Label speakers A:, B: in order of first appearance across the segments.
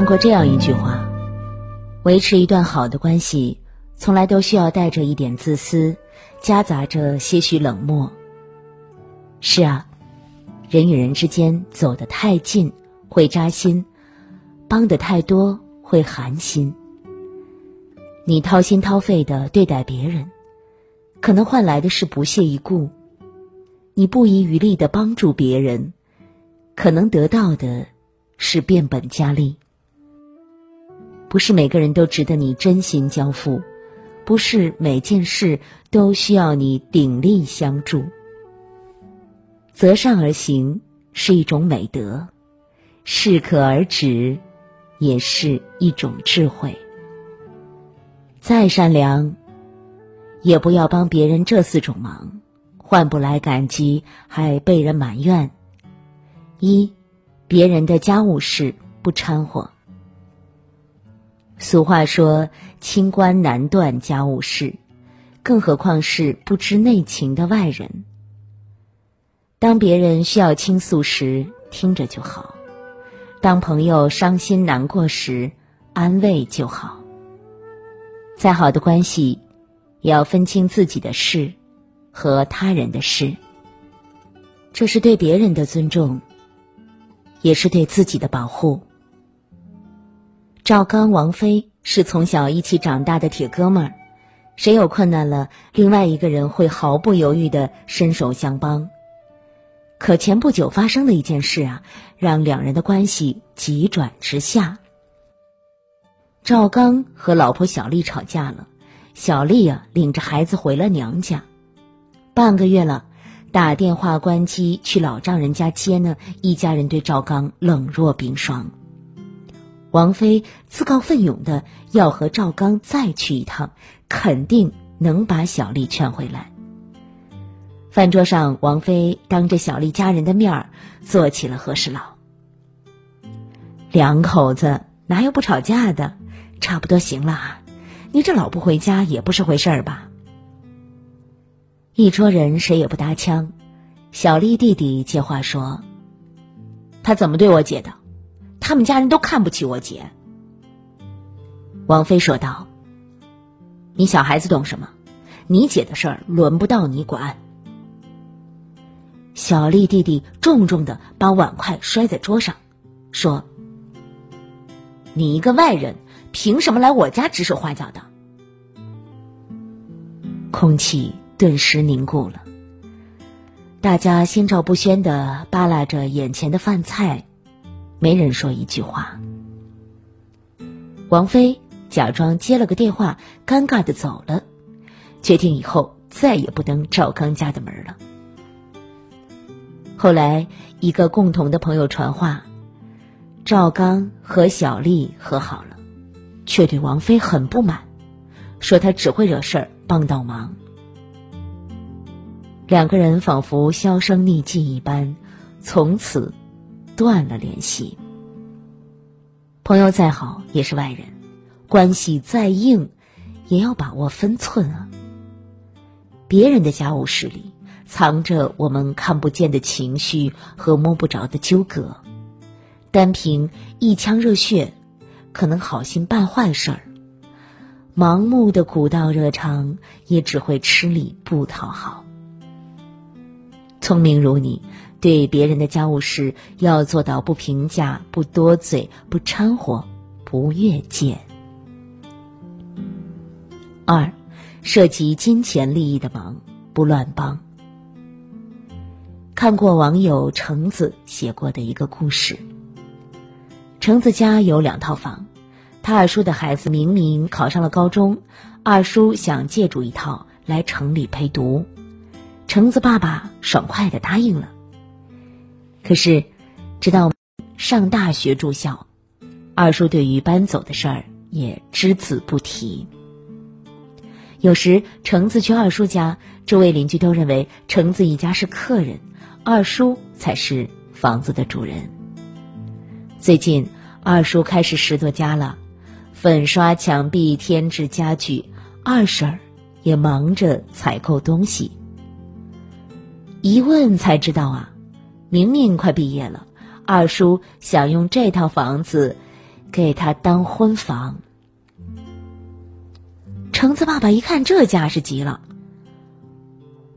A: 看过这样一句话：维持一段好的关系，从来都需要带着一点自私，夹杂着些许冷漠。是啊，人与人之间走得太近会扎心，帮得太多会寒心。你掏心掏肺的对待别人，可能换来的是不屑一顾；你不遗余力的帮助别人，可能得到的是变本加厉。不是每个人都值得你真心交付，不是每件事都需要你鼎力相助。择善而行是一种美德，适可而止也是一种智慧。再善良，也不要帮别人这四种忙，换不来感激，还被人埋怨。一，别人的家务事不掺和。俗话说：“清官难断家务事”，更何况是不知内情的外人。当别人需要倾诉时，听着就好；当朋友伤心难过时，安慰就好。再好的关系，也要分清自己的事和他人的事。这是对别人的尊重，也是对自己的保护。赵刚、王菲是从小一起长大的铁哥们儿，谁有困难了，另外一个人会毫不犹豫的伸手相帮。可前不久发生的一件事啊，让两人的关系急转直下。赵刚和老婆小丽吵架了，小丽啊领着孩子回了娘家，半个月了，打电话关机去老丈人家接呢，一家人对赵刚冷若冰霜。王菲自告奋勇的要和赵刚再去一趟，肯定能把小丽劝回来。饭桌上，王菲当着小丽家人的面儿做起了和事佬。两口子哪有不吵架的？差不多行了啊！你这老不回家也不是回事儿吧？一桌人谁也不搭腔，小丽弟弟接话说：“他怎么对我姐的？”他们家人都看不起我姐。王菲说道：“你小孩子懂什么？你姐的事儿轮不到你管。”小丽弟弟重重的把碗筷摔在桌上，说：“你一个外人，凭什么来我家指手画脚的？”空气顿时凝固了，大家心照不宣的扒拉着眼前的饭菜。没人说一句话。王菲假装接了个电话，尴尬的走了，决定以后再也不登赵刚家的门了。后来，一个共同的朋友传话，赵刚和小丽和好了，却对王菲很不满，说他只会惹事儿，帮倒忙。两个人仿佛销声匿迹一般，从此。断了联系。朋友再好也是外人，关系再硬，也要把握分寸啊。别人的家务事里，藏着我们看不见的情绪和摸不着的纠葛，单凭一腔热血，可能好心办坏事儿。盲目的古道热肠，也只会吃力不讨好。聪明如你。对别人的家务事要做到不评价、不多嘴、不掺和、不越界。二，涉及金钱利益的忙不乱帮。看过网友橙子写过的一个故事。橙子家有两套房，他二叔的孩子明明考上了高中，二叔想借住一套来城里陪读，橙子爸爸爽快的答应了。可是，直到上大学住校，二叔对于搬走的事儿也只字不提。有时橙子去二叔家，周围邻居都认为橙子一家是客人，二叔才是房子的主人。最近，二叔开始拾掇家了，粉刷墙壁、添置家具，二婶儿也忙着采购东西。一问才知道啊。明明快毕业了，二叔想用这套房子给他当婚房。橙子爸爸一看这架势急了：“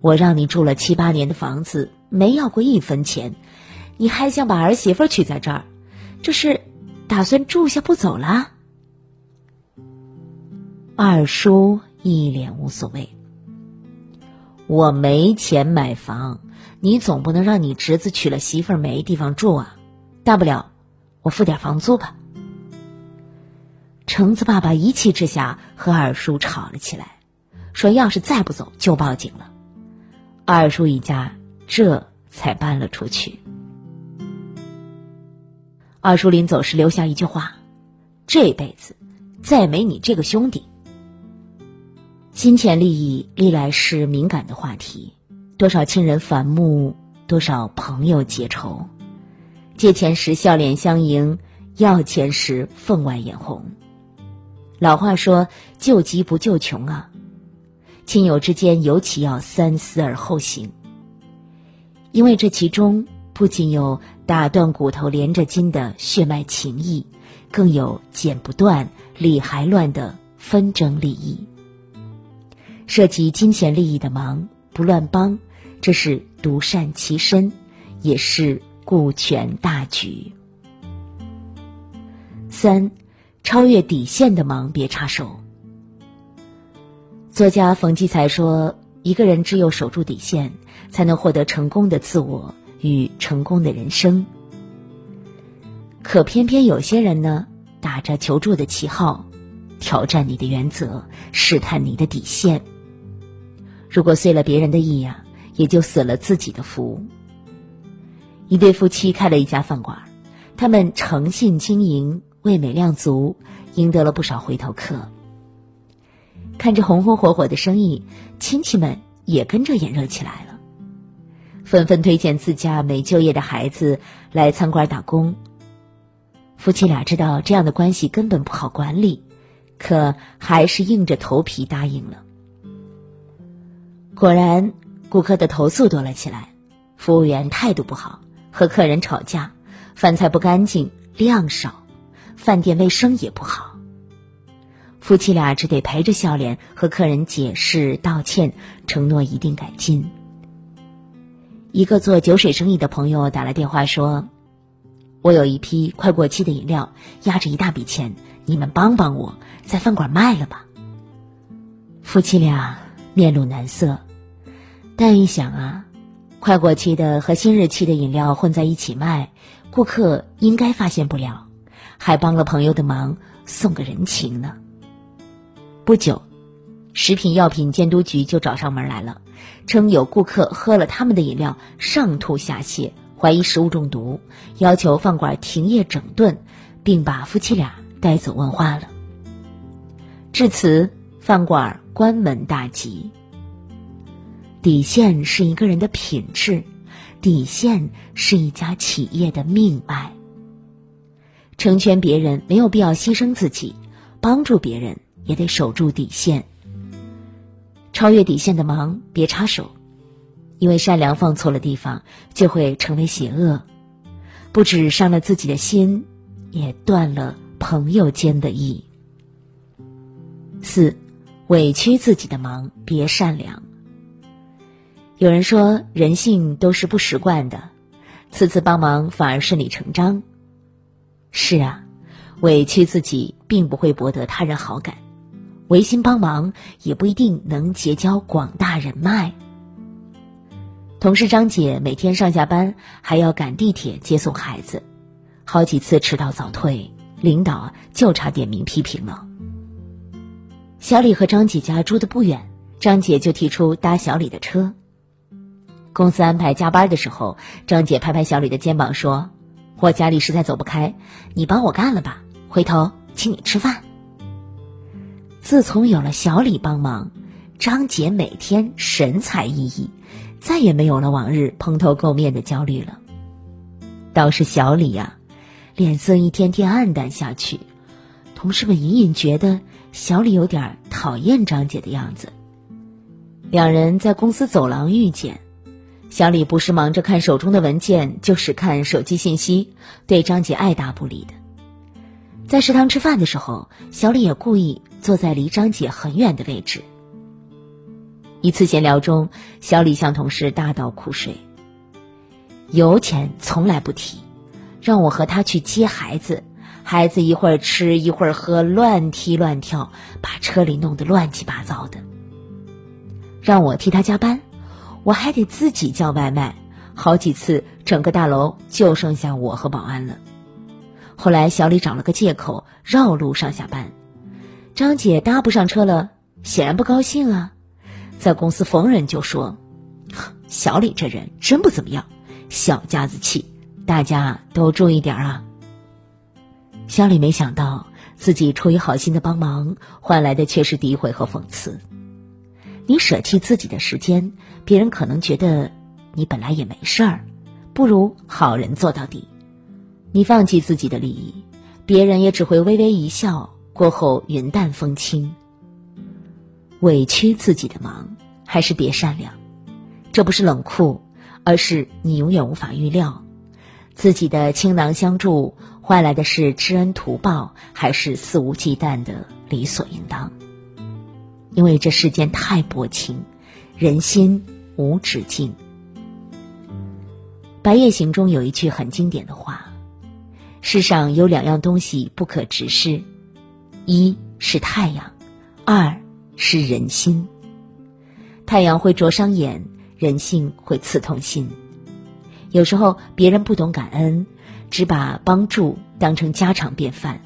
A: 我让你住了七八年的房子，没要过一分钱，你还想把儿媳妇娶在这儿？这是打算住下不走了？”二叔一脸无所谓：“我没钱买房，你总不能让你侄子娶了媳妇儿没地方住啊！大不了我付点房租吧。”橙子爸爸一气之下和二叔吵了起来，说：“要是再不走，就报警了。”二叔一家这才搬了出去。二叔临走时留下一句话：“这辈子再没你这个兄弟。”金钱利益历来是敏感的话题，多少亲人反目，多少朋友结仇。借钱时笑脸相迎，要钱时分外眼红。老话说：“救急不救穷啊！”亲友之间尤其要三思而后行，因为这其中不仅有打断骨头连着筋的血脉情谊，更有剪不断理还乱的纷争利益。涉及金钱利益的忙不乱帮，这是独善其身，也是顾全大局。三，超越底线的忙别插手。作家冯骥才说：“一个人只有守住底线，才能获得成功的自我与成功的人生。”可偏偏有些人呢，打着求助的旗号，挑战你的原则，试探你的底线。如果遂了别人的意呀，也就死了自己的福。一对夫妻开了一家饭馆，他们诚信经营，味美量足，赢得了不少回头客。看着红红火火的生意，亲戚们也跟着眼热起来了，纷纷推荐自家没就业的孩子来餐馆打工。夫妻俩知道这样的关系根本不好管理，可还是硬着头皮答应了。果然，顾客的投诉多了起来，服务员态度不好，和客人吵架，饭菜不干净，量少，饭店卫生也不好。夫妻俩只得陪着笑脸和客人解释道歉，承诺一定改进。一个做酒水生意的朋友打来电话说：“我有一批快过期的饮料，压着一大笔钱，你们帮帮我，在饭馆卖了吧。”夫妻俩。面露难色，但一想啊，快过期的和新日期的饮料混在一起卖，顾客应该发现不了，还帮了朋友的忙，送个人情呢。不久，食品药品监督局就找上门来了，称有顾客喝了他们的饮料上吐下泻，怀疑食物中毒，要求饭馆停业整顿，并把夫妻俩带走问话了。至此，饭馆。关门大吉。底线是一个人的品质，底线是一家企业的命脉。成全别人没有必要牺牲自己，帮助别人也得守住底线。超越底线的忙别插手，因为善良放错了地方就会成为邪恶，不止伤了自己的心，也断了朋友间的义。四。委屈自己的忙，别善良。有人说，人性都是不识惯的，次次帮忙反而顺理成章。是啊，委屈自己并不会博得他人好感，违心帮忙也不一定能结交广大人脉。同事张姐每天上下班还要赶地铁接送孩子，好几次迟到早退，领导就差点名批评了。小李和张姐家住的不远，张姐就提出搭小李的车。公司安排加班的时候，张姐拍拍小李的肩膀说：“我家里实在走不开，你帮我干了吧，回头请你吃饭。”自从有了小李帮忙，张姐每天神采奕奕，再也没有了往日蓬头垢面的焦虑了。倒是小李呀，脸色一天天暗淡下去，同事们隐隐觉得。小李有点讨厌张姐的样子。两人在公司走廊遇见，小李不是忙着看手中的文件，就是看手机信息，对张姐爱答不理的。在食堂吃饭的时候，小李也故意坐在离张姐很远的位置。一次闲聊中，小李向同事大倒苦水：“油钱从来不提，让我和他去接孩子，孩子一会儿吃一会儿喝，乱踢乱跳，把车里弄得乱七八糟的。让我替他加班，我还得自己叫外卖，好几次整个大楼就剩下我和保安了。”后来，小李找了个借口绕路上下班，张姐搭不上车了，显然不高兴啊，在公司逢人就说：“小李这人真不怎么样，小家子气，大家都注意点啊。”小李没想到自己出于好心的帮忙，换来的却是诋毁和讽刺。你舍弃自己的时间，别人可能觉得你本来也没事儿，不如好人做到底。你放弃自己的利益，别人也只会微微一笑，过后云淡风轻。委屈自己的忙，还是别善良，这不是冷酷，而是你永远无法预料，自己的倾囊相助换来的是知恩图报，还是肆无忌惮的理所应当？因为这世间太薄情，人心无止境。《白夜行》中有一句很经典的话。世上有两样东西不可直视，一是太阳，二是人心。太阳会灼伤眼，人性会刺痛心。有时候别人不懂感恩，只把帮助当成家常便饭；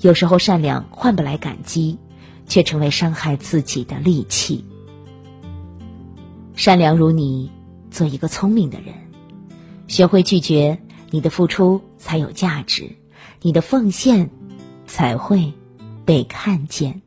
A: 有时候善良换不来感激，却成为伤害自己的利器。善良如你，做一个聪明的人，学会拒绝。你的付出才有价值，你的奉献才会被看见。